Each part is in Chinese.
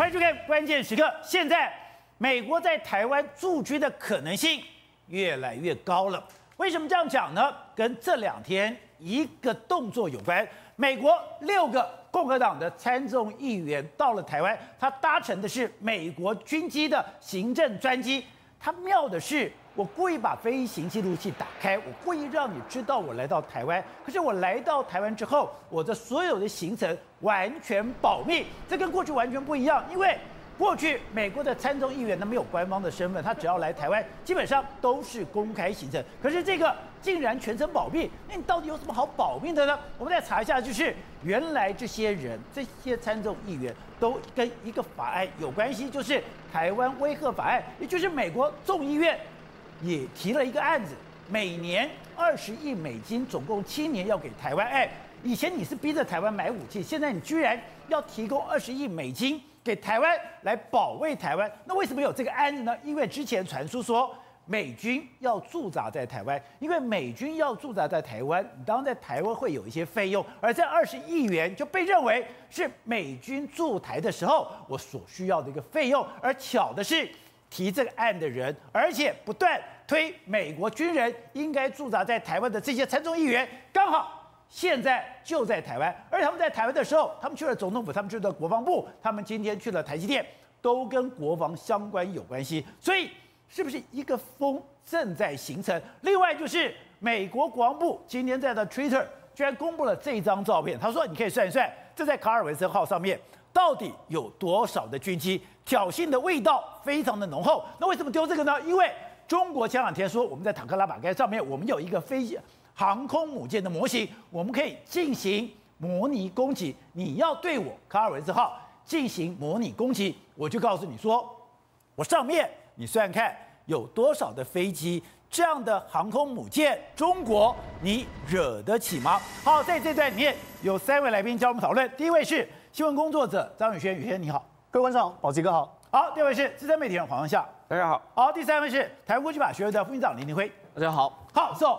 欢迎收看《关键时刻》。现在，美国在台湾驻军的可能性越来越高了。为什么这样讲呢？跟这两天一个动作有关。美国六个共和党的参众议员到了台湾，他搭乘的是美国军机的行政专机。他妙的是，我故意把飞行记录器打开，我故意让你知道我来到台湾。可是我来到台湾之后，我的所有的行程完全保密，这跟过去完全不一样。因为过去美国的参众议员他没有官方的身份，他只要来台湾，基本上都是公开行程。可是这个竟然全程保密，那你到底有什么好保密的呢？我们再查一下，就是原来这些人，这些参众议员都跟一个法案有关系，就是台湾威吓法案，也就是美国众议院。也提了一个案子，每年二十亿美金，总共七年要给台湾。哎，以前你是逼着台湾买武器，现在你居然要提供二十亿美金给台湾来保卫台湾。那为什么有这个案子呢？因为之前传出说美军要驻扎在台湾，因为美军要驻扎在台湾，当然在台湾会有一些费用，而这二十亿元就被认为是美军驻台的时候我所需要的一个费用。而巧的是。提这个案的人，而且不断推美国军人应该驻扎在台湾的这些参众议员，刚好现在就在台湾。而他们在台湾的时候，他们去了总统府，他们去了国防部，他们今天去了台积电，都跟国防相关有关系。所以，是不是一个风正在形成？另外就是美国国防部今天在的 Twitter 居然公布了这张照片，他说：“你可以算一算，这在卡尔文森号上面。”到底有多少的军机？挑衅的味道非常的浓厚。那为什么丢这个呢？因为中国前两天说，我们在塔克拉玛干上面，我们有一个飞机航空母舰的模型，我们可以进行模拟攻击。你要对我卡尔文森号进行模拟攻击，我就告诉你说，我上面你算看有多少的飞机，这样的航空母舰，中国你惹得起吗？好，在这段里面有三位来宾教我们讨论。第一位是。新闻工作者张宇轩，宇轩你好，各位观众好，宝杰哥好。好，第二位是资深媒体人黄阳夏，大家好。好，第三位是台湾国际法学会的副院长林林辉，大家好。好，so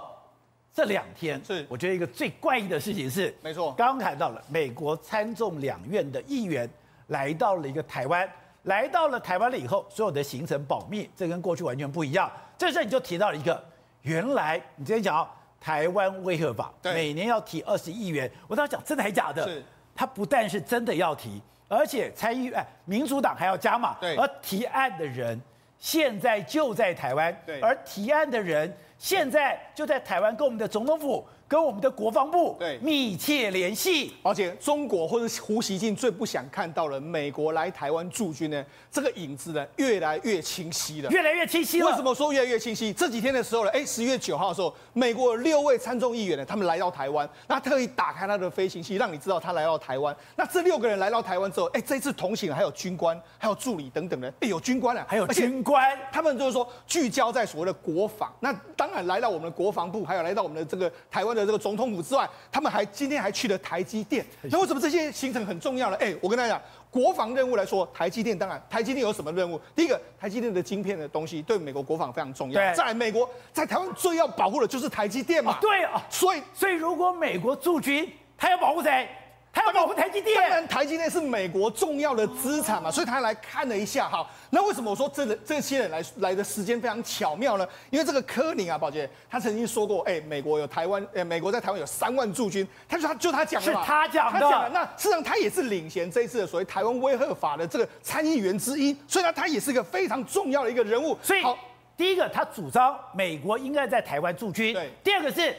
这两天是我觉得一个最怪异的事情是，没错，刚刚谈到了美国参众两院的议员来到了一个台湾，来到了台湾了以后，所有的行程保密，这跟过去完全不一样。这时候你就提到了一个，原来你之前讲台湾威吓法，每年要提二十亿元，我当时讲真的还假的？是，他不但是真的要提。而且参议院民主党还要加码，对，而提案的人现在就在台湾，对，而提案的人现在就在台湾跟我们的总统府。跟我们的国防部对密切联系，而且中国或者胡锡进最不想看到了美国来台湾驻军呢，这个影子呢越来越清晰了，越来越清晰了。为什么说越来越清晰？这几天的时候呢，哎，十一月九号的时候，美国有六位参众议员呢，他们来到台湾，那特意打开他的飞行器，让你知道他来到台湾。那这六个人来到台湾之后，哎，这次同行还有军官，还有助理等等的，哎，有军官啊，还有军官，他们就是说聚焦在所谓的国防。那当然来到我们的国防部，还有来到我们的这个台湾的。这个总统府之外，他们还今天还去了台积电。那为什么这些行程很重要呢？哎，我跟大家讲，国防任务来说，台积电当然，台积电有什么任务？第一个，台积电的晶片的东西对美国国防非常重要。再来，美国在台湾最要保护的就是台积电嘛。对啊，所以所以如果美国驻军，他要保护谁？他要保护台积电，当然台积电是美国重要的资产嘛，所以他来看了一下哈。那为什么我说这个这些人来来的时间非常巧妙呢？因为这个柯宁啊，宝杰他曾经说过，哎，美国有台湾，哎，美国在台湾有三万驻军，他就他就他讲的，是他讲的，他讲的。那事实上他也是领衔这一次的所谓台湾威吓法的这个参议员之一，所以呢，他也是一个非常重要的一个人物。所以，好，第一个他主张美国应该在台湾驻军，对，第二个是。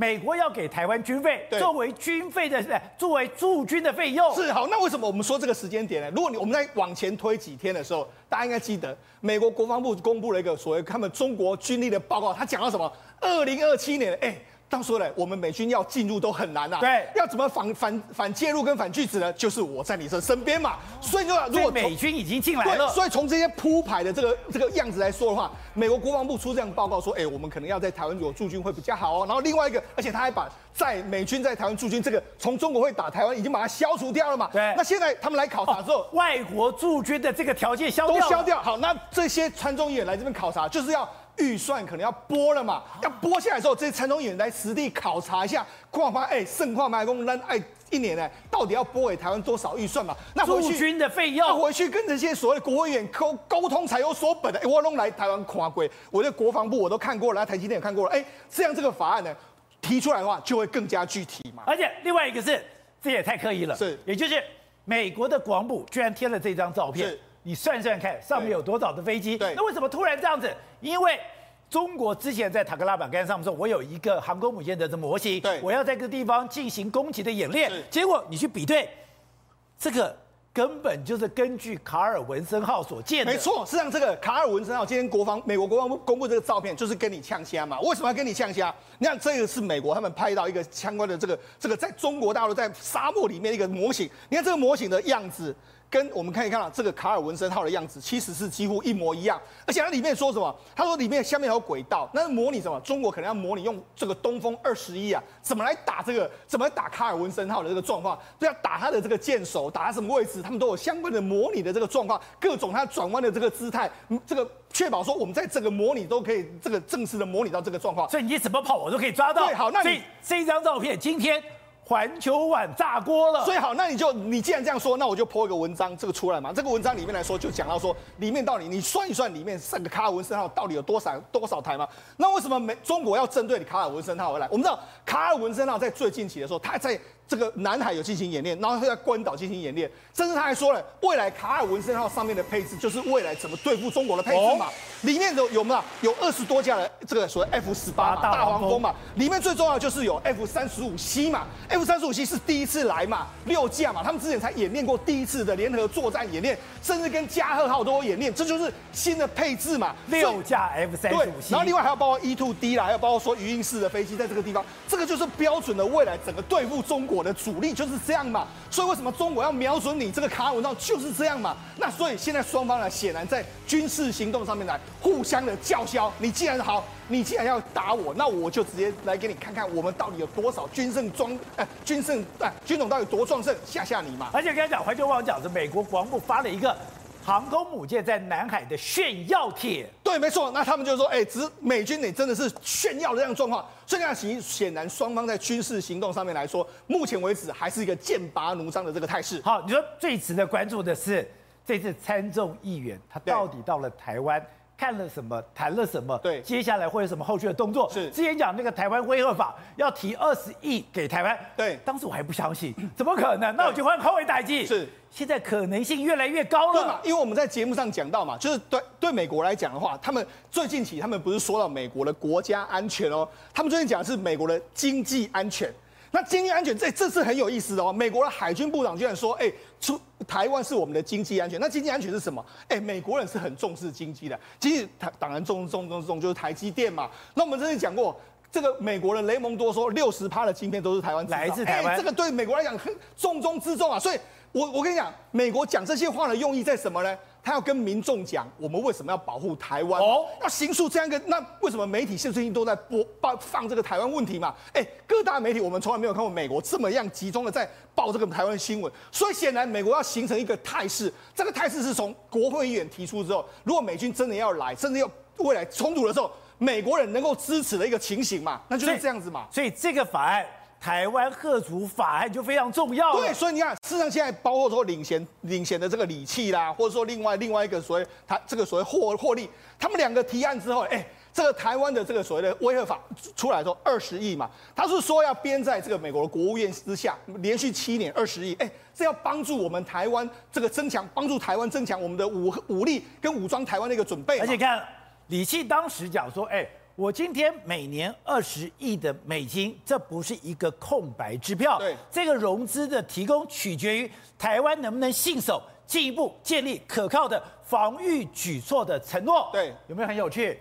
美国要给台湾军费，作为军费的，作为驻军的费用。是好，那为什么我们说这个时间点呢？如果你我们在往前推几天的时候，大家应该记得，美国国防部公布了一个所谓他们中国军力的报告，他讲到什么？二零二七年，哎。到时候呢，我们美军要进入都很难呐、啊。对，要怎么反反反介入跟反拒止呢？就是我在你这身边嘛。所以说，如果美军已经进来了，所以从这些铺排的这个这个样子来说的话，美国国防部出这样报告说，哎，我们可能要在台湾有驻军会比较好哦。然后另外一个，而且他还把在美军在台湾驻军这个从中国会打台湾已经把它消除掉了嘛。对。那现在他们来考察之后，哦、外国驻军的这个条件消都消掉。好，那这些参众议员来这边考察，就是要。预算可能要拨了嘛，要拨下来之后，这些参众议员来实地考察一下，看看哎，盛况麦公让哎。一年呢，到底要拨给台湾多少预算嘛？那回去驻军的费用，那回去跟这些所谓的国会议员沟沟通才有所本的。我弄来台湾看过，我的国防部我都看过了，台积电也看过了。哎，这样这个法案呢提出来的话，就会更加具体嘛。而且另外一个是，这也太刻意了，是，也就是美国的国防部居然贴了这张照片，是你算算看，上面有多少的飞机？对，那为什么突然这样子？因为。中国之前在塔克拉玛干上面说，我有一个航空母舰的这模型，对，我要在这个地方进行攻击的演练。结果你去比对，这个根本就是根据卡尔文森号所建的。没错，实际上这个卡尔文森号今天国防美国国防部公布这个照片，就是跟你呛虾嘛。为什么要跟你呛虾？你看这个是美国他们拍到一个相关的这个这个在中国大陆在沙漠里面一个模型。你看这个模型的样子。跟我们可以看到这个卡尔文森号的样子，其实是几乎一模一样。而且它里面说什么？他说里面下面有轨道，那是模拟什么？中国可能要模拟用这个东风二十一啊，怎么来打这个？怎么来打卡尔文森号的这个状况？就要打它的这个舰首，打它什么位置？他们都有相关的模拟的这个状况，各种它转弯的这个姿态，这个确保说我们在这个模拟都可以这个正式的模拟到这个状况。所以你怎么跑，我都可以抓到。对，好，那你这一张照片今天。环球碗炸锅了，所以好，那你就你既然这样说，那我就 po 一个文章，这个出来嘛。这个文章里面来说，就讲到说，里面到底你算一算，里面这个卡尔文森号到底有多少多少台吗？那为什么美中国要针对你卡尔文森号而来？我们知道卡尔文森号在最近期的时候，它在。这个南海有进行演练，然后会在关岛进行演练，甚至他还说了，未来卡尔文森号上面的配置就是未来怎么对付中国的配置嘛。哦、里面有有没有有二十多架的这个所谓 F 十八大黄蜂嘛？里面最重要的就是有 F 三十五 C 嘛，F 三十五 C 是第一次来嘛，六架嘛，他们之前才演练过第一次的联合作战演练，甚至跟加贺号都有演练，这就是新的配置嘛，六架 F 三十五 C，然后另外还有包括 E two D 啦，还有包括说鱼鹰式的飞机在这个地方，这个就是标准的未来整个对付中国。我的主力就是这样嘛，所以为什么中国要瞄准你这个卡尔文道就是这样嘛？那所以现在双方呢，显然在军事行动上面来互相的叫嚣。你既然好，你既然要打我，那我就直接来给你看看我们到底有多少军胜装哎，军胜哎，军种到底多壮盛，吓吓你嘛。而且跟他讲环球网讲是美国国防部发了一个。航空母舰在南海的炫耀帖，对，没错。那他们就说，哎，只美军你真的是炫耀的这样状况。所以呢，其实显然双方在军事行动上面来说，目前为止还是一个剑拔弩张的这个态势。好，你说最值得关注的是这次参众议员他到底到了台湾看了什么，谈了什么？对，接下来会有什么后续的动作？是，之前讲那个台湾威慑法要提二十亿给台湾，对，当时我还不相信，怎么可能？那我就换后尾代机。是。现在可能性越来越高了，对嘛？因为我们在节目上讲到嘛，就是对对美国来讲的话，他们最近起他们不是说到美国的国家安全哦，他们最近讲的是美国的经济安全。那经济安全这这是很有意思的哦。美国的海军部长居然说，哎，出台湾是我们的经济安全。那经济安全是什么？哎，美国人是很重视经济的，经济他当然重重重重就是台积电嘛。那我们之前讲过，这个美国的雷蒙多说，六十趴的晶片都是台湾来自台湾，这个对美国来讲很重中之重啊，所以。我我跟你讲，美国讲这些话的用意在什么呢？他要跟民众讲，我们为什么要保护台湾？哦，要形塑这样一个，那为什么媒体现在最近都在播报放这个台湾问题嘛？哎，各大媒体我们从来没有看过美国这么样集中的在报这个台湾新闻，所以显然美国要形成一个态势，这个态势是从国会议员提出之后，如果美军真的要来，甚至要未来冲突的时候，美国人能够支持的一个情形嘛，那就是这样子嘛。所以，所以这个法案。台湾吓阻法案就非常重要。对，所以你看，事实上现在包括说领衔领衔的这个李器啦，或者说另外另外一个所谓他这个所谓获获利，他们两个提案之后，哎，这个台湾的这个所谓的威吓法出来之后二十亿嘛，他是说要编在这个美国的国务院之下，连续七年二十亿，哎，这要帮助我们台湾这个增强，帮助台湾增强我们的武武力跟武装台湾的一个准备。而且看李气当时讲说，哎。我今天每年二十亿的美金，这不是一个空白支票。对，这个融资的提供取决于台湾能不能信守进一步建立可靠的防御举措的承诺。对，有没有很有趣？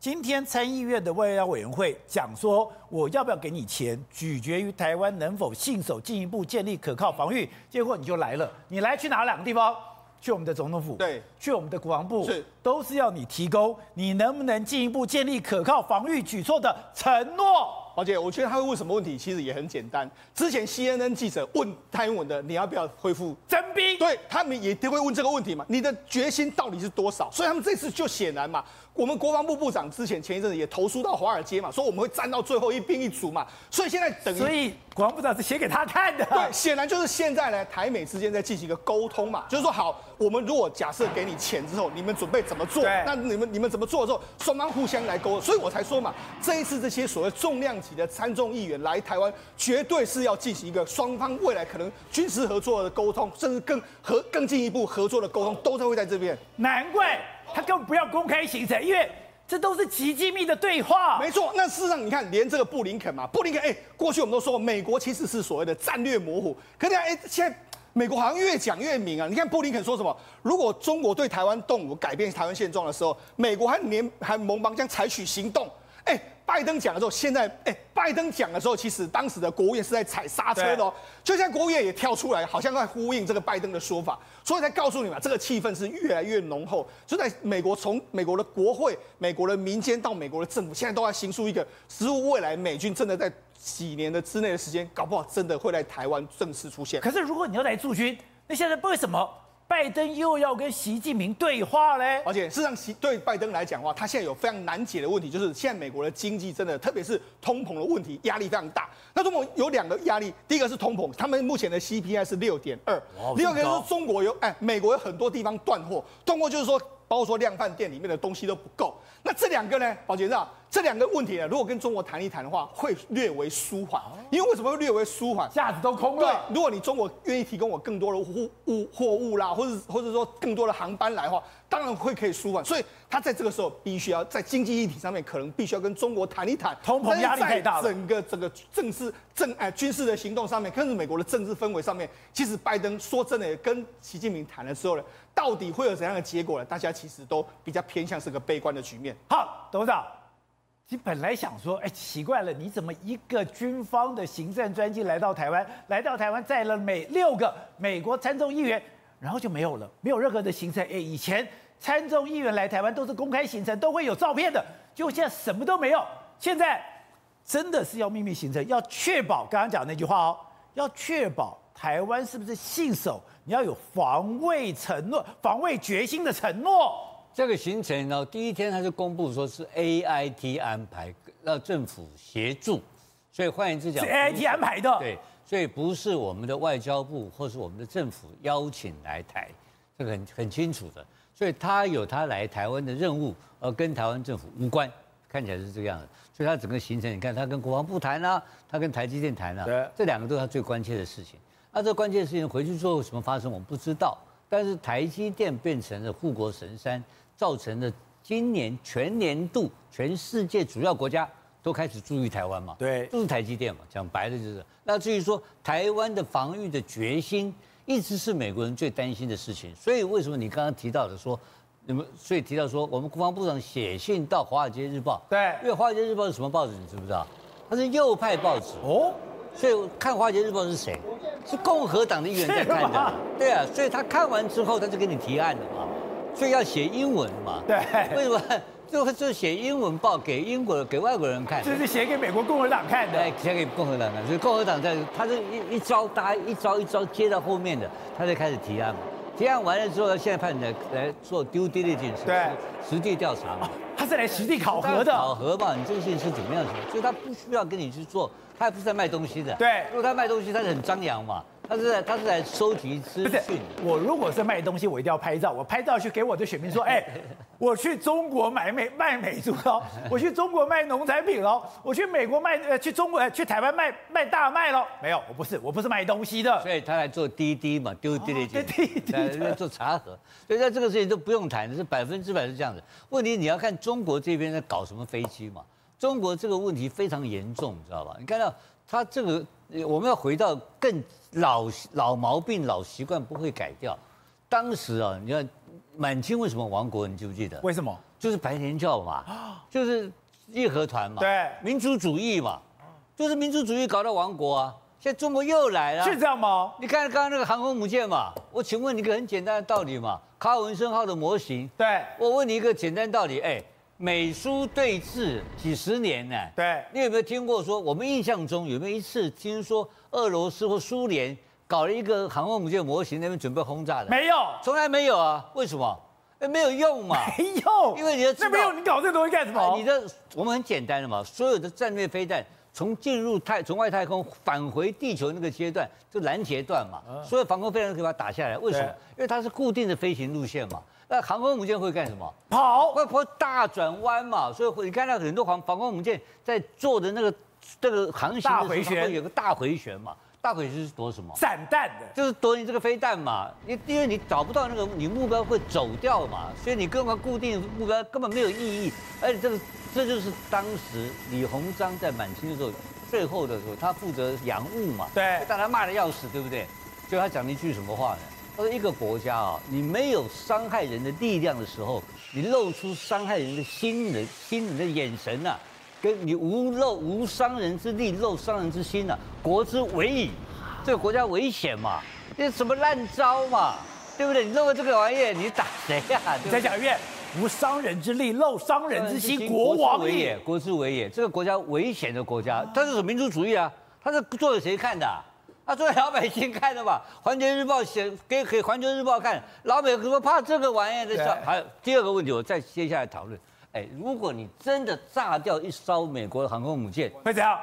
今天参议院的外交委员会讲说，我要不要给你钱，取决于台湾能否信守进一步建立可靠防御。结果你就来了，你来去哪两个地方？去我们的总统府，对，去我们的国防部，是，都是要你提供，你能不能进一步建立可靠防御举措的承诺？宝姐，我觉得他会问什么问题，其实也很简单。之前 CNN 记者问蔡英文的，你要不要恢复征兵？对，他们也都会问这个问题嘛，你的决心到底是多少？所以他们这次就显然嘛。我们国防部部长之前前一阵子也投书到华尔街嘛，说我们会战到最后一兵一卒嘛，所以现在等于，所以国防部长是写给他看的。对，显然就是现在呢，台美之间在进行一个沟通嘛，就是说好，我们如果假设给你钱之后，你们准备怎么做？那你们你们怎么做的时候，双方互相来沟通，所以我才说嘛，这一次这些所谓重量级的参众议员来台湾，绝对是要进行一个双方未来可能军事合作的沟通，甚至更合更进一步合作的沟通，都在会在这边。难怪他根本不要公开行程，因为。这都是极机密的对话，没错。那事实上，你看，连这个布林肯嘛，布林肯，哎，过去我们都说美国其实是所谓的战略模糊，可是哎，现在美国好像越讲越明啊。你看布林肯说什么？如果中国对台湾动武，改变台湾现状的时候，美国还联还盟邦将采取行动。哎。拜登讲了之后，现在哎，拜登讲的时候，其实当时的国务院是在踩刹车的哦。就像国务院也跳出来，好像在呼应这个拜登的说法，所以才告诉你们，这个气氛是越来越浓厚。就在美国，从美国的国会、美国的民间到美国的政府，现在都在形塑一个，似乎未来美军真的在几年的之内的时间，搞不好真的会在台湾正式出现。可是如果你要来驻军，那现在为什么？拜登又要跟习近平对话嘞，而且事实上，习对拜登来讲的话，他现在有非常难解的问题，就是现在美国的经济真的，特别是通膨的问题，压力非常大。那通膨有两个压力，第一个是通膨，他们目前的 CPI 是六点二，另外一个是中国有哎，美国有很多地方断货，断货就是说。包括说量贩店里面的东西都不够，那这两个呢，宝杰知道这两个问题呢，如果跟中国谈一谈的话，会略微舒缓。因为为什么会略微舒缓？架子都空了。对，如果你中国愿意提供我更多的货物货物啦，或者或者说更多的航班来的话，当然会可以舒缓。所以他在这个时候必须要在经济议题上面，可能必须要跟中国谈一谈。通膨压力太大了。整个整个政治政哎军事的行动上面，更是美国的政治氛围上面，其实拜登说真的，跟习近平谈的时候呢。到底会有怎样的结果呢？大家其实都比较偏向是个悲观的局面。好，董事长，你本来想说，哎，奇怪了，你怎么一个军方的行政专机来到台湾，来到台湾载了美六个美国参众议员，然后就没有了，没有任何的行程。哎，以前参众议员来台湾都是公开行程，都会有照片的，结果现在什么都没有。现在真的是要秘密行程，要确保刚刚讲那句话哦，要确保台湾是不是信守。你要有防卫承诺、防卫决心的承诺。这个行程呢，第一天他就公布说是 AIT 安排，让政府协助，所以换言之讲，是 AIT 安排的。对，所以不是我们的外交部或是我们的政府邀请来台，这个很很清楚的。所以他有他来台湾的任务，而跟台湾政府无关，看起来是这个样子。所以他整个行程，你看他跟国防部谈啊，他跟台积电谈啊，这两个都是他最关切的事情。那、啊、这关键事情回去之后什么发生，我们不知道。但是台积电变成了护国神山，造成了今年全年度全世界主要国家都开始注意台湾嘛？对，都是台积电嘛。讲白了就是。那至于说台湾的防御的决心，一直是美国人最担心的事情。所以为什么你刚刚提到的说，你们所以提到说，我们国防部长写信到《华尔街日报》。对，因为《华尔街日报》是什么报纸？你知不知道？它是右派报纸哦。所以看《华尔街日报》是谁？是共和党的议员在看的。对啊，所以他看完之后，他就给你提案了嘛。所以要写英文嘛。对。为什么？就就写英文报给英国给外国人看。这是写给美国共和党看的。对，写给共和党看。所以共和党在，他是一一招，大家一招一招接到后面的，他就开始提案嘛。提案完了之后，现在派人来来做 due diligence，对，实地调查嘛。他是来实地考核的。考核嘛，你这个事情是怎么样子？所以他不需要跟你去做。他也不是在卖东西的，对。如果他卖东西，他是很张扬嘛。他是在他是在收集资讯。我如果是卖东西，我一定要拍照。我拍照去给我的选民说，哎，我去中国买美卖美猪喽，我去中国卖农产品喽，我去美国卖呃去中国去台湾卖卖大麦喽。没有，我不是，我不是卖东西的。所以他来做滴滴嘛，丢滴滴滴滴，做查核。所以在这个事情都不用谈，是百分之百是这样子。问题你要看中国这边在搞什么飞机嘛。中国这个问题非常严重，你知道吧？你看到他这个，我们要回到更老老毛病、老习惯不会改掉。当时啊，你看满清为什么亡国？你记不记得？为什么？就是白莲教嘛，就是义和团嘛，对，民族主义嘛，就是民族主义搞到亡国啊。现在中国又来了，是这样吗？你看刚刚那个航空母舰嘛，我请问你一个很简单的道理嘛，卡尔文森号的模型，对，我问你一个简单道理，哎。美苏对峙几十年呢？对，你有没有听过说？我们印象中有没有一次听说俄罗斯或苏联搞了一个航空母舰模型，那边准备轰炸的？没有，从来没有啊。为什么？哎，没有用嘛。没用，因为你的这没有，你搞这个东西干什么？你的我们很简单的嘛，所有的战略飞弹从进入太从外太空返回地球那个阶段，就拦截段嘛，所有防空飞弹都可以把它打下来。为什么？因为它是固定的飞行路线嘛。那航空母舰会干什么？跑，会跑大转弯嘛。所以你看到很多航防空母舰在做的那个这个航行的时候，有个大回旋嘛。大回旋是躲什么？散弹的，就是躲你这个飞弹嘛。因因为你找不到那个你目标会走掉嘛，所以你根本固定目标根本没有意义。而且这个这就是当时李鸿章在满清的时候，最后的时候他负责洋务嘛。对，大家骂的要死，对不对？就他讲了一句什么话呢？他说：“一个国家啊，你没有伤害人的力量的时候，你露出伤害人的心人心人的眼神呐、啊，跟你无露无伤人之力，露伤人之心呐、啊，国之危矣。这个国家危险嘛？这什么烂招嘛？对不对？你弄个这个玩意，你打谁呀、啊？再讲一遍，无伤人之力，漏伤人之心，国王危也，国之危也。这个国家危险的国家，它是什么民族主义啊？它是做给谁看的、啊？”他做给老百姓看的吧，《环球日报》写给给《环球日报》看，老美怎么怕这个玩意儿的时候，还有第二个问题，我再接下来讨论。哎，如果你真的炸掉一艘美国的航空母舰，会怎样？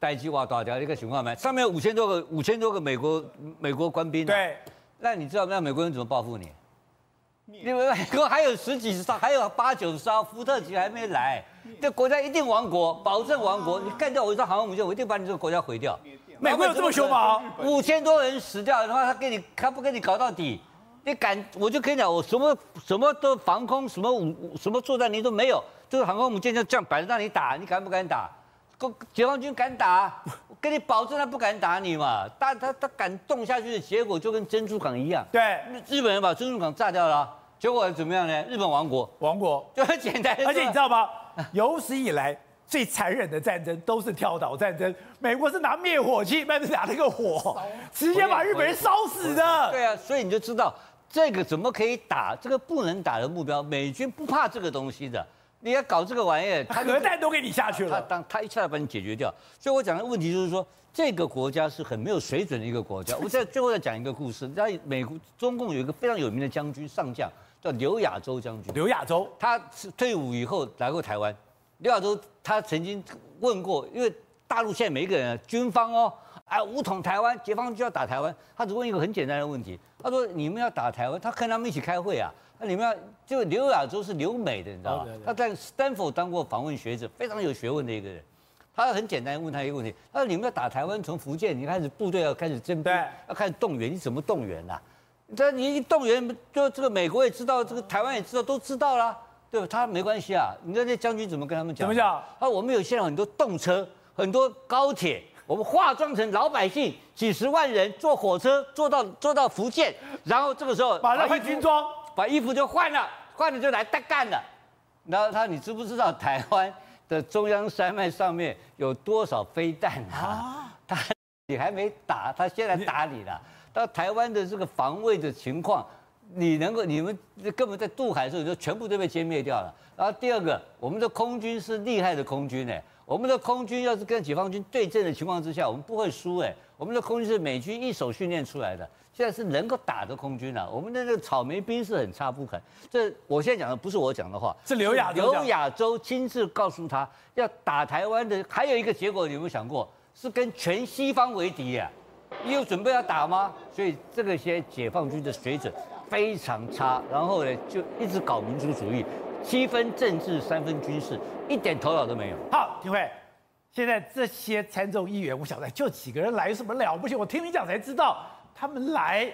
待机哇，打掉一个情况没？上面有五千多个五千多个美国美国官兵、啊，对，那你知道那美国人怎么报复你？因为美国还有十几艘，还有八九艘福特级还没来，这国家一定亡国，保证亡国。你干掉我一艘航空母舰，我一定把你这个国家毁掉。美国有这么凶吗？五千多人死掉的话，他给你，他不跟你搞到底，你敢，我就跟你讲，我什么什么都防空，什么武什么作战你都没有，这个航空母舰就这样摆着让你打，你敢不敢打？解放军敢打，我跟你保证他不敢打你嘛。但他他敢动下去的结果就跟珍珠港一样，对，日本人把珍珠港炸掉了，结果怎么样呢？日本亡国，亡国就很简单。而且你知道吗？有史以来。最残忍的战争都是跳岛战争，美国是拿灭火器，那是拿那个火，直接把日本人烧死的。对啊，所以你就知道这个怎么可以打，这个不能打的目标，美军不怕这个东西的。你要搞这个玩意儿，他核弹都给你下去了，他当他一下子把你解决掉。所以我讲的问题就是说，这个国家是很没有水准的一个国家。我在最后再讲一个故事，在美国中共有一个非常有名的将军上将，叫刘亚洲将军。刘亚洲，他是退伍以后来过台湾。刘亚洲他曾经问过，因为大陆现在每一个人军方哦，哎，武统台湾，解放军就要打台湾，他只问一个很简单的问题，他说你们要打台湾，他跟他们一起开会啊，那你们要就刘亚洲是留美的，你知道吧？他在斯坦福当过访问学者，非常有学问的一个人，他很简单问他一个问题，他说你们要打台湾，从福建你开始部队要开始征兵，要开始动员，你怎么动员啊？这你一动员，就这个美国也知道，这个台湾也知道，都知道了。对，他没关系啊。你知道那将军怎么跟他们讲？怎么讲？他我们有现在很多动车，很多高铁，我们化妆成老百姓，几十万人坐火车坐到坐到福建，然后这个时候把那换军装，把衣服就换了，换了就来带干了。然后他，你知不知道台湾的中央山脉上面有多少飞弹啊？啊他你还没打，他先来打你了。到台湾的这个防卫的情况。你能够，你们根本在渡海的时候就全部都被歼灭掉了。然后第二个，我们的空军是厉害的空军哎，我们的空军要是跟解放军对阵的情况之下，我们不会输哎。我们的空军是美军一手训练出来的，现在是能够打的空军了。我们的那个草莓兵是很差不肯。这我现在讲的不是我讲的话，是刘亚洲。刘亚洲亲自告诉他要打台湾的，还有一个结果，你有没有想过？是跟全西方为敌呀？你有准备要打吗？所以这个些解放军的水准。非常差，然后呢，就一直搞民族主义，七分政治，三分军事，一点头脑都没有。好，廷辉，现在这些参众议员，我晓得就几个人来，有什么了不起？我听你讲才知道，他们来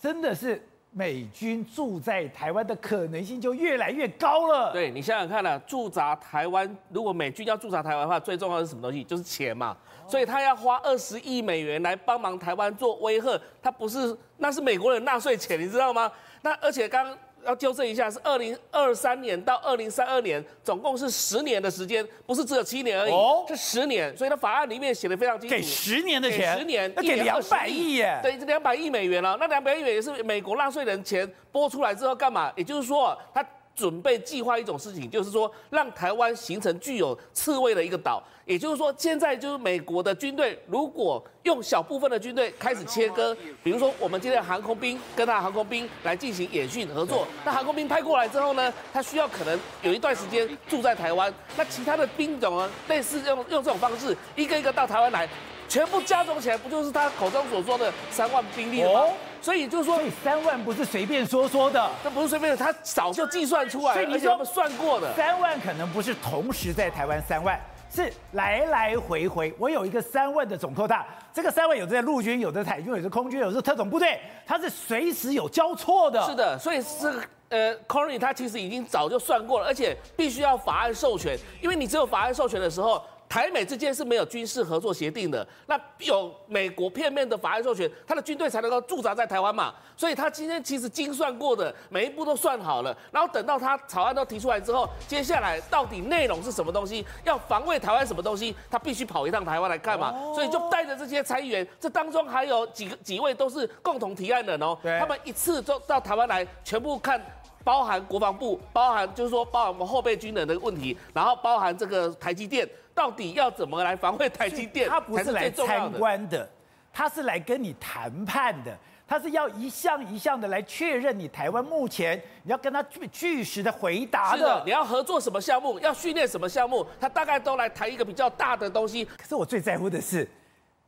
真的是美军驻在台湾的可能性就越来越高了。对，你想想看啊，驻扎台湾，如果美军要驻扎台湾的话，最重要的是什么东西？就是钱嘛。所以他要花二十亿美元来帮忙台湾做威吓，他不是，那是美国人纳税钱，你知道吗？那而且刚刚要纠正一下，是二零二三年到二零三二年，总共是十年的时间，不是只有七年而已，哦、是十年。所以他法案里面写的非常清楚，给十年的钱，十年，那给两百亿耶，对，两百亿美元了。那两百亿美元是美国纳税人钱拨出来之后干嘛？也就是说，他准备计划一种事情，就是说让台湾形成具有刺猬的一个岛。也就是说，现在就是美国的军队，如果用小部分的军队开始切割，比如说我们今天的航空兵跟他的航空兵来进行演训合作，那航空兵派过来之后呢，他需要可能有一段时间住在台湾，那其他的兵种呢，类似用用这种方式一个一个到台湾来，全部加总起来，不就是他口中所说的三万兵力吗？所以就是说，所以三万不是随便说说的，这不是随便的，他早就计算出来，所以你说他们算过的。三万可能不是同时在台湾三万，是来来回回。我有一个三万的总扩大，这个三万有的在陆军，有的海军，有的空军，有的是特种部队，它是随时有交错的。是的，所以这个呃，Corny 他其实已经早就算过了，而且必须要法案授权，因为你只有法案授权的时候。台美之间是没有军事合作协定的，那有美国片面的法案授权，他的军队才能够驻扎在台湾嘛。所以他今天其实精算过的每一步都算好了，然后等到他草案都提出来之后，接下来到底内容是什么东西，要防卫台湾什么东西，他必须跑一趟台湾来看嘛。所以就带着这些参议员，这当中还有几个几位都是共同提案人哦，他们一次都到台湾来，全部看。包含国防部，包含就是说，包含我们后备军人的问题，然后包含这个台积电，到底要怎么来防卫台积电？他不是来参观的，他是来跟你谈判的，他是要一项一项的来确认你台湾目前你要跟他据据实的回答的。是的，你要合作什么项目，要训练什么项目，他大概都来谈一个比较大的东西。可是我最在乎的是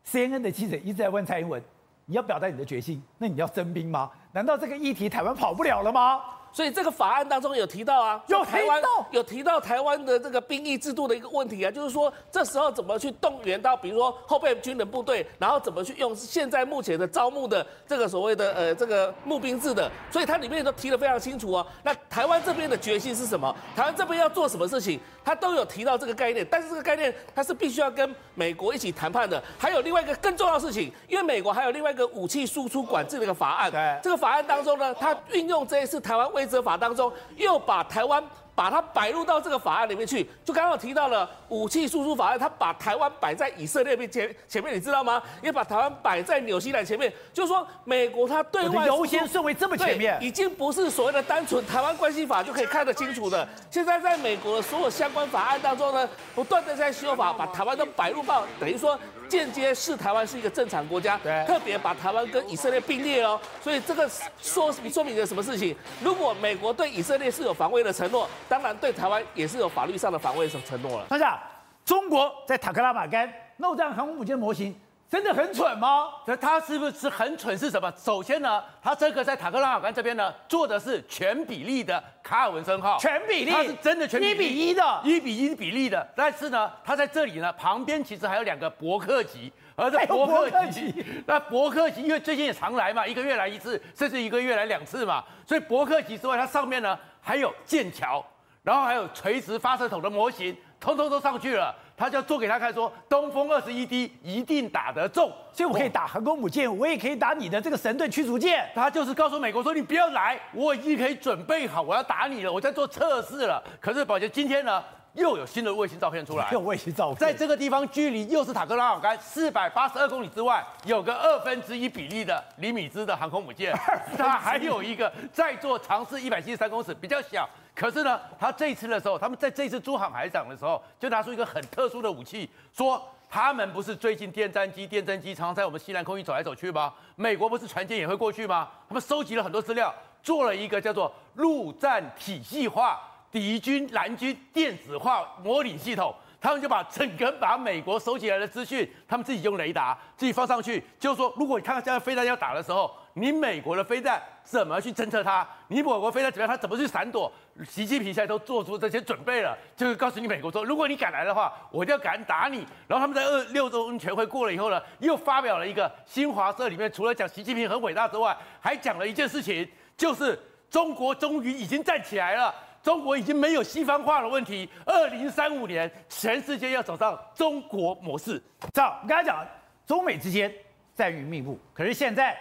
，CNN 的记者一直在问蔡英文，你要表达你的决心，那你要征兵吗？难道这个议题台湾跑不了了吗？所以这个法案当中有提到啊，有台湾有提到台湾的这个兵役制度的一个问题啊，就是说这时候怎么去动员到，比如说后备军人部队，然后怎么去用现在目前的招募的这个所谓的呃这个募兵制的，所以它里面都提得非常清楚哦。那台湾这边的决心是什么？台湾这边要做什么事情？它都有提到这个概念，但是这个概念它是必须要跟美国一起谈判的。还有另外一个更重要的事情，因为美国还有另外一个武器输出管制的一个法案，这个法案当中呢，它运用这一次台湾为规则法当中，又把台湾。把它摆入到这个法案里面去，就刚刚提到了武器输出法案，他把台湾摆在以色列面前前面，你知道吗？也把台湾摆在纽西兰前面，就是说美国它对外优先顺位这么前面，已经不是所谓的单纯台湾关系法就可以看得清楚的。现在在美国的所有相关法案当中呢，不断的在修法，把台湾都摆入到等于说间接视台湾是一个正常国家，对，特别把台湾跟以色列并列哦。所以这个说说明了什么事情？如果美国对以色列是有防卫的承诺。当然，对台湾也是有法律上的防卫承承诺了。大家，中国在塔克拉玛干弄这样航空母舰模型，真的很蠢吗？那他是不是很蠢？是什么？首先呢，他这个在塔克拉玛干这边呢，做的是全比例的卡尔文森号，全比例，它是真的全比例，一比一的，一比一比例的。但是呢，他在这里呢，旁边其实还有两个伯克级，而这伯克级，那伯克级因为最近也常来嘛，一个月来一次，甚至一个月来两次嘛，所以伯克级之外，它上面呢还有剑桥。然后还有垂直发射筒的模型，通通都上去了。他就要做给他看，说东风二十一 D 一定打得中，所以我可以打航空母舰，我也可以打你的这个神盾驱逐舰。他就是告诉美国说，你不要来，我已经可以准备好，我要打你了，我在做测试了。可是宝杰今天呢，又有新的卫星照片出来，又卫星照片，在这个地方距离又是塔克拉玛干四百八十二公里之外，有个二分之一比例的厘米兹的航空母舰，它还有一个在做长试一百七十三公尺，比较小。可是呢，他这次的时候，他们在这次珠海海港的时候，就拿出一个很特殊的武器，说他们不是最近电战机、电侦机常常在我们西南空域走来走去吗？美国不是船舰也会过去吗？他们收集了很多资料，做了一个叫做陆战体系化敌军蓝军电子化模拟系统。他们就把整个把美国收集来的资讯，他们自己用雷达自己放上去，就是说，如果你看到现在飞弹要打的时候，你美国的飞弹怎么去侦测它？你美国飞弹怎么样？它怎么去闪躲？习近平现在都做出这些准备了，就是告诉你美国说，如果你敢来的话，我就要敢打你。然后他们在二六中全会过了以后呢，又发表了一个新华社里面除了讲习近平很伟大之外，还讲了一件事情，就是中国终于已经站起来了。中国已经没有西方化的问题。二零三五年，全世界要走上中国模式。这样，我刚才讲，中美之间战云密布，可是现在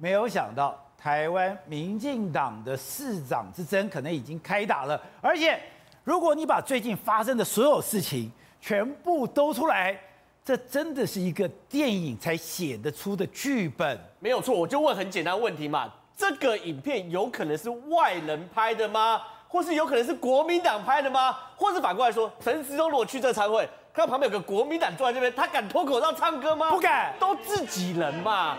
没有想到，台湾民进党的市长之争可能已经开打了。而且，如果你把最近发生的所有事情全部都出来，这真的是一个电影才写得出的剧本。没有错，我就问很简单问题嘛，这个影片有可能是外人拍的吗？或是有可能是国民党拍的吗？或是反过来说，陈时中如果去这餐会，看到旁边有个国民党坐在这边，他敢脱口罩唱歌吗？不敢，都自己人嘛。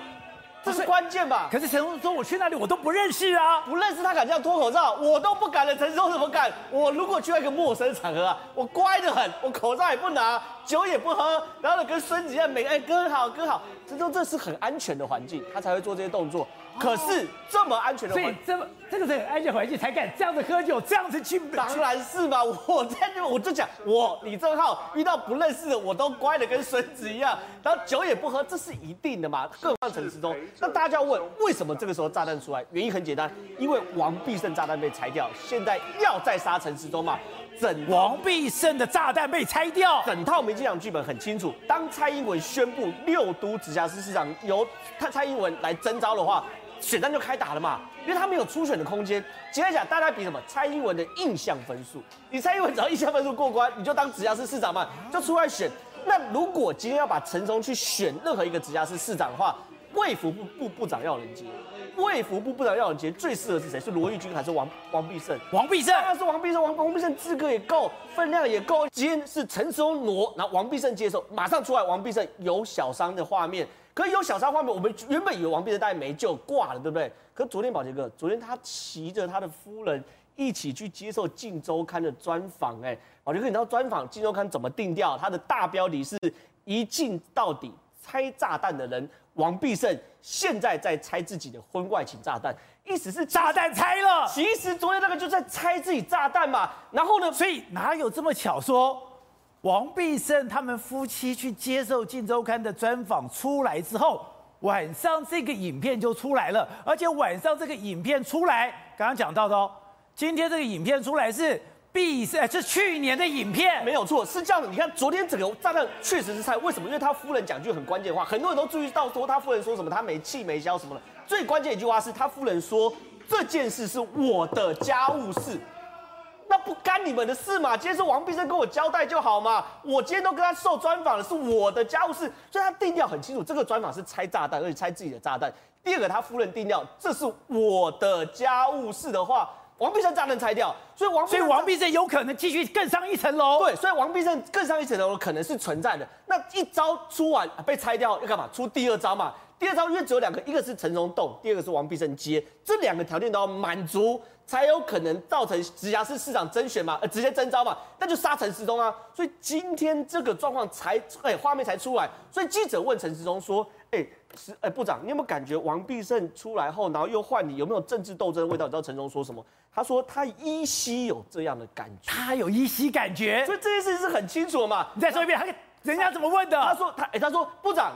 这是关键吧？可是陈松说我去那里我都不认识啊，不认识他敢这样脱口罩，我都不敢了。陈时中怎么敢？我如果去一个陌生场合啊，我乖得很，我口罩也不拿，酒也不喝，然后呢跟孙子一样，每个哎哥好哥好。陈时中这是很安全的环境，他才会做这些动作。可是这么安全的环境，所以这么这个是很安全环境才敢这样子喝酒，这样子去。当然是嘛，我在这我就讲，我李正浩遇到不认识的，我都乖的跟孙子一样，然后酒也不喝，这是一定的嘛。更何况陈时中，那大家要问，为什么这个时候炸弹出来？原因很简单，因为王必胜炸弹被拆掉，现在要再杀陈时中嘛。整王必胜的炸弹被拆掉，整套民进党剧本很清楚。当蔡英文宣布六都直辖市市长由他蔡英文来征召的话。选战就开打了嘛，因为他没有初选的空间。简单讲，大家比什么？蔡英文的印象分数，你蔡英文只要印象分数过关，你就当直辖市市长嘛，就出来选。那如果今天要把陈松去选任何一个直辖市市长的话，卫福部部部长要有人接，卫福部部长要有人接，最适合是谁？是罗玉军还是王王必胜？王必胜当然是王必胜，王王必胜资格也够，分量也够。今天是陈时中挪，然后王必胜接手，马上出来，王必胜有小伤的画面。可有小伤画面，我们原本以为王必胜大概没救挂了，对不对？可昨天宝杰哥，昨天他骑着他的夫人一起去接受《镜周刊》的专访，哎，宝杰哥，你知道专访《镜周刊》怎么定调？他的大标题是一镜到底拆炸弹的人，王必胜现在在拆自己的婚外情炸弹，意思是炸弹拆了。其实昨天那个就在拆自己炸弹嘛，然后呢，所以哪有这么巧说？王必胜他们夫妻去接受《镜周刊》的专访出来之后，晚上这个影片就出来了，而且晚上这个影片出来，刚刚讲到的哦，今天这个影片出来是必胜，是去年的影片，没有错，是这样的。你看昨天整个炸弹确实是拆，为什么？因为他夫人讲句很关键的话，很多人都注意到说他夫人说什么，他没气没消什么的。最关键一句话是他夫人说这件事是我的家务事。那不干你们的事嘛，今天是王必胜跟我交代就好嘛。我今天都跟他受专访了，是我的家务事，所以他定调很清楚，这个专访是拆炸弹，而且拆自己的炸弹。第二个，他夫人定调这是我的家务事的话，王必胜炸弹拆掉，所以王所以王必胜有可能继续更上一层楼。对，所以王必胜更上一层楼可能是存在的。那一招出完被拆掉要干嘛？出第二招嘛。第二招因为只有两个，一个是陈时中动，第二个是王必胜接，这两个条件都要满足。才有可能造成直辖市市长甄选嘛，呃，直接征召嘛，那就杀陈时中啊。所以今天这个状况才，哎、欸，画面才出来。所以记者问陈时中说，哎、欸，是，哎、欸，部长，你有没有感觉王必胜出来后，然后又换你，有没有政治斗争的味道？你知道陈时中说什么？他说他依稀有这样的感觉，他有依稀感觉。所以这件事情是很清楚的嘛。你再说一遍，他人家怎么问的？他说他，哎、欸，他说部长。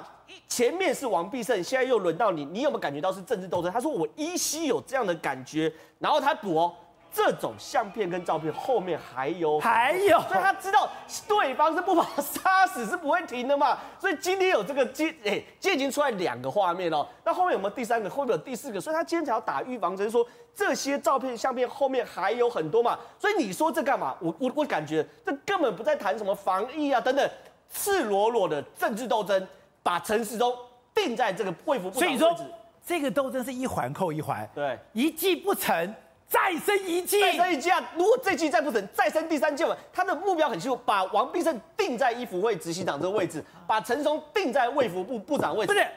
前面是王必胜，现在又轮到你，你有没有感觉到是政治斗争？他说我依稀有这样的感觉，然后他补哦，这种相片跟照片后面还有还有，所以他知道对方是不把他杀死是不会停的嘛，所以今天有这个接哎，今天已经出来两个画面了，那后面有没有第三个？会不会有第四个？所以他今天才要打预防针，说这些照片相片后面还有很多嘛，所以你说这干嘛？我我我感觉这根本不在谈什么防疫啊等等，赤裸裸的政治斗争。把陈时中定在这个卫福部长位置，所以说这个斗争是一环扣一环，对，一计不成再生一计，再生一计啊！如果这计再不成，再生第三计嘛。他的目标很清楚，把王必胜定在医福会执行长这个位置，把陈松定在卫福部部长位置。不是，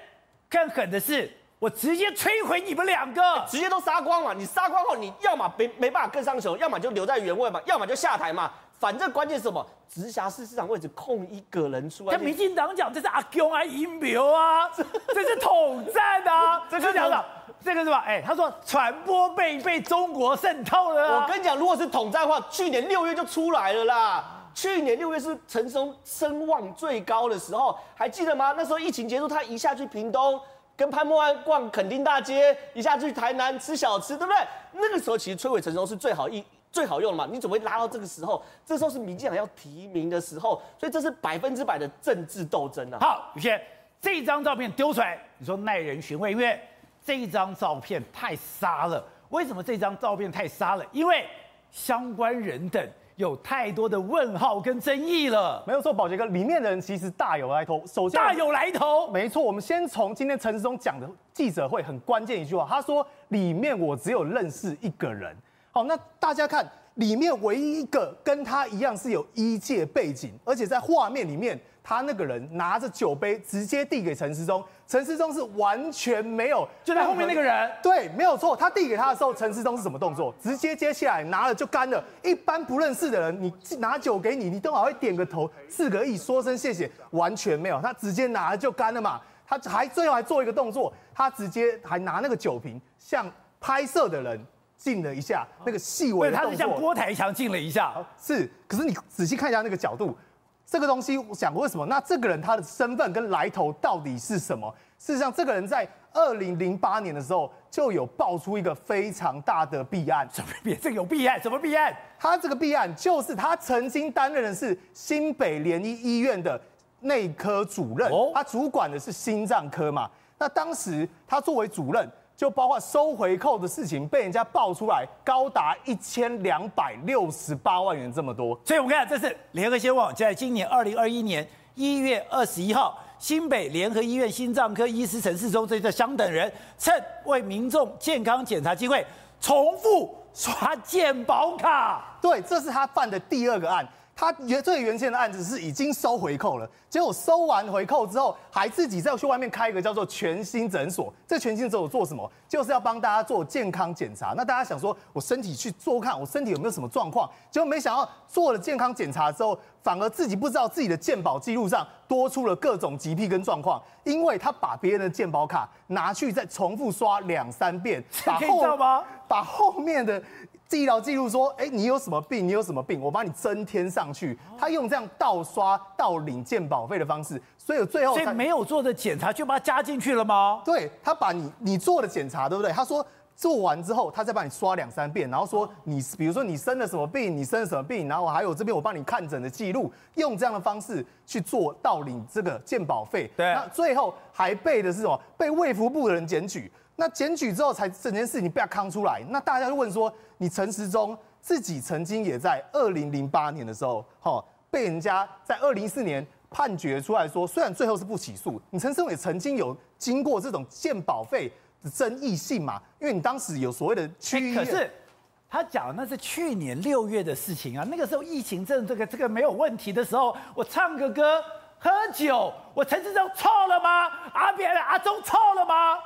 更狠的是，我直接摧毁你们两个，直接都杀光嘛！你杀光后，你要么没没办法更上球，要么就留在原位嘛，要么就下台嘛。反正关键是什么？直辖市市长位置空一个人出来。跟民进党讲，这是阿公啊，阴谋啊，这是统战啊。这个讲的，这个是吧？哎，他说传播被被中国渗透了。我跟你讲，如果是统战的话，去年六月就出来了啦。去年六月是陈时中声望最高的时候，还记得吗？那时候疫情结束，他一下去屏东跟潘孟安逛垦丁大街，一下去台南吃小吃，对不对？那个时候其实摧毁陈松是最好一。最好用了嘛？你怎么会拉到这个时候？这时候是民进党要提名的时候，所以这是百分之百的政治斗争啊！好，宇轩，这张照片丢出来，你说耐人寻味，因为这张照片太杀了。为什么这张照片太杀了？因为相关人等有太多的问号跟争议了。没有错，宝杰哥，里面的人其实大有来头。首先，大有来头，没错。我们先从今天陈时中讲的记者会很关键一句话，他说：“里面我只有认识一个人。”好，那大家看里面唯一一个跟他一样是有医界背景，而且在画面里面，他那个人拿着酒杯直接递给陈时中，陈时中是完全没有，就在后面那个人，对，没有错。他递给他的时候，陈时中是什么动作？直接接下来拿了就干了。一般不认识的人，你拿酒给你，你都好会点个头，四个意，说声谢谢，完全没有，他直接拿了就干了嘛。他还最后还做一个动作，他直接还拿那个酒瓶向拍摄的人。敬了一下，那个细微的动作，他是像郭台强敬了一下，是。可是你仔细看一下那个角度，这个东西，我想为什么？那这个人他的身份跟来头到底是什么？事实上，这个人在二零零八年的时候就有爆出一个非常大的弊案。什么弊？这个有弊案？什么弊案？他这个弊案就是他曾经担任的是新北联医医院的内科主任，他主管的是心脏科嘛。那当时他作为主任。就包括收回扣的事情被人家爆出来，高达一千两百六十八万元这么多。所以我们看，这是联合先网在今年二零二一年一月二十一号，新北联合医院心脏科医师陈世忠这个相等人，趁为民众健康检查机会，重复刷健保卡。对，这是他犯的第二个案。他原最原先的案子是已经收回扣了，结果收完回扣之后，还自己再去外面开一个叫做全新诊所。这全新诊所做什么？就是要帮大家做健康检查。那大家想说，我身体去做看，我身体有没有什么状况？结果没想到做了健康检查之后，反而自己不知道自己的健保记录上多出了各种疾病跟状况，因为他把别人的健保卡拿去再重复刷两三遍，把后把后面的。医疗记录说，哎，你有什么病？你有什么病？我帮你增添上去。他用这样盗刷、盗领健保费的方式，所以最后所以没有做的检查就把它加进去了吗？对，他把你你做的检查，对不对？他说做完之后，他再帮你刷两三遍，然后说你比如说你生了什么病，你生了什么病，然后还有这边我帮你看诊的记录，用这样的方式去做盗领这个健保费。对，那最后还被的是什么？被卫福部的人检举。那检举之后，才整件事情被他扛出来。那大家就问说，你陈时中自己曾经也在二零零八年的时候，哈，被人家在二零一四年判决出来说，虽然最后是不起诉，你陈时中也曾经有经过这种鉴保费的争议性嘛？因为你当时有所谓的区域，可是他讲那是去年六月的事情啊，那个时候疫情正这个这个没有问题的时候，我唱个歌喝酒，我陈时中错了吗？阿扁阿中错了吗？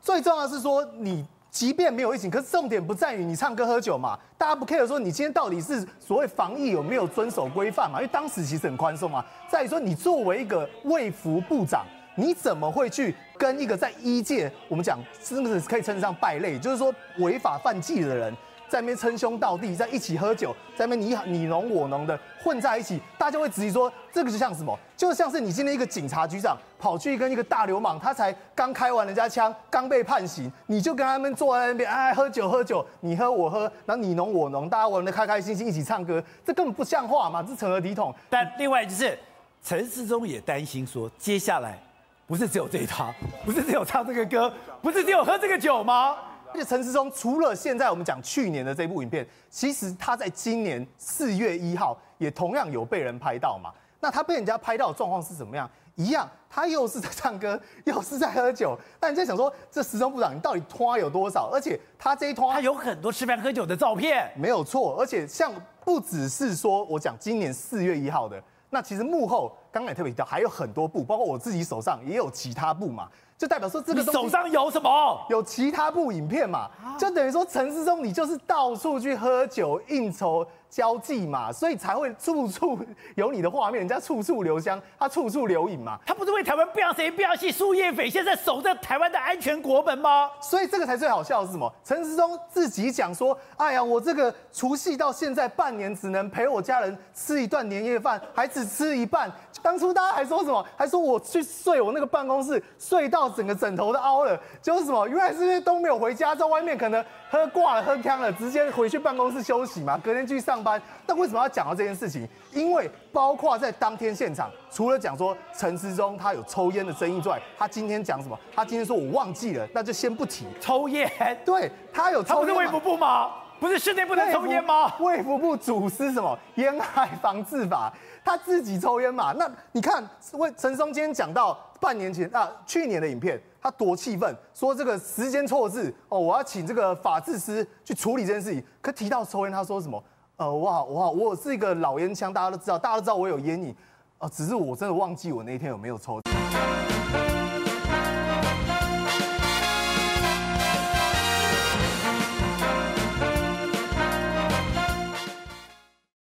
最重要的是说，你即便没有疫情，可是重点不在于你唱歌喝酒嘛，大家不 care 说你今天到底是所谓防疫有没有遵守规范嘛？因为当时其实很宽松嘛。再说你作为一个卫福部长，你怎么会去跟一个在医界我们讲是不是可以称得上败类，就是说违法犯纪的人？在那边称兄道弟，在一起喝酒，在那边你你侬我侬的混在一起，大家会质疑说，这个就像什么？就像是你今天一个警察局长跑去跟一个大流氓，他才刚开完人家枪，刚被判刑，你就跟他们坐在那边，哎，喝酒喝酒，你喝我喝，然后你侬我侬，大家玩得开开心心，一起唱歌，这根本不像话嘛，这成何体统？但另外就是陈世忠也担心说，接下来不是只有这一套，不是只有唱这个歌，不是只有喝这个酒吗？而且陈时中除了现在我们讲去年的这部影片，其实他在今年四月一号也同样有被人拍到嘛。那他被人家拍到的状况是怎么样？一样，他又是在唱歌，又是在喝酒。但你在想说，这时中部长你到底拖有多少？而且他这一拖，他有很多吃饭喝酒的照片，没有错。而且像不只是说我讲今年四月一号的，那其实幕后刚刚也特别提到，还有很多部，包括我自己手上也有其他部嘛。就代表说这个手上有什么？有其他部影片嘛？就等于说陈思中你就是到处去喝酒应酬。交际嘛，所以才会处处有你的画面，人家处处留香，他处处留影嘛。他不是为台湾不要谁不要戏，树叶匪现在守着台湾的安全国门吗？所以这个才最好笑的是什么？陈时中自己讲说：“哎呀，我这个除夕到现在半年只能陪我家人吃一顿年夜饭，还只吃一半。当初大家还说什么？还说我去睡我那个办公室，睡到整个枕头都凹了，就是什么？原来是因为都没有回家，在外面可能喝挂了、喝呛了，直接回去办公室休息嘛，隔天去上。”班，那为什么要讲到这件事情？因为包括在当天现场，除了讲说陈思中他有抽烟的争议之外，他今天讲什么？他今天说我忘记了，那就先不提抽烟。对，他有抽烟，他不是卫福部吗？不是室内不能抽烟吗？卫福部主司什么烟害防治法，他自己抽烟嘛？那你看，为陈时中今天讲到半年前啊，去年的影片，他多气愤，说这个时间错字哦，我要请这个法制师去处理这件事情。可提到抽烟，他说什么？呃，我好我好我是一个老烟枪，大家都知道，大家都知道我有烟瘾，呃，只是我真的忘记我那天有没有抽。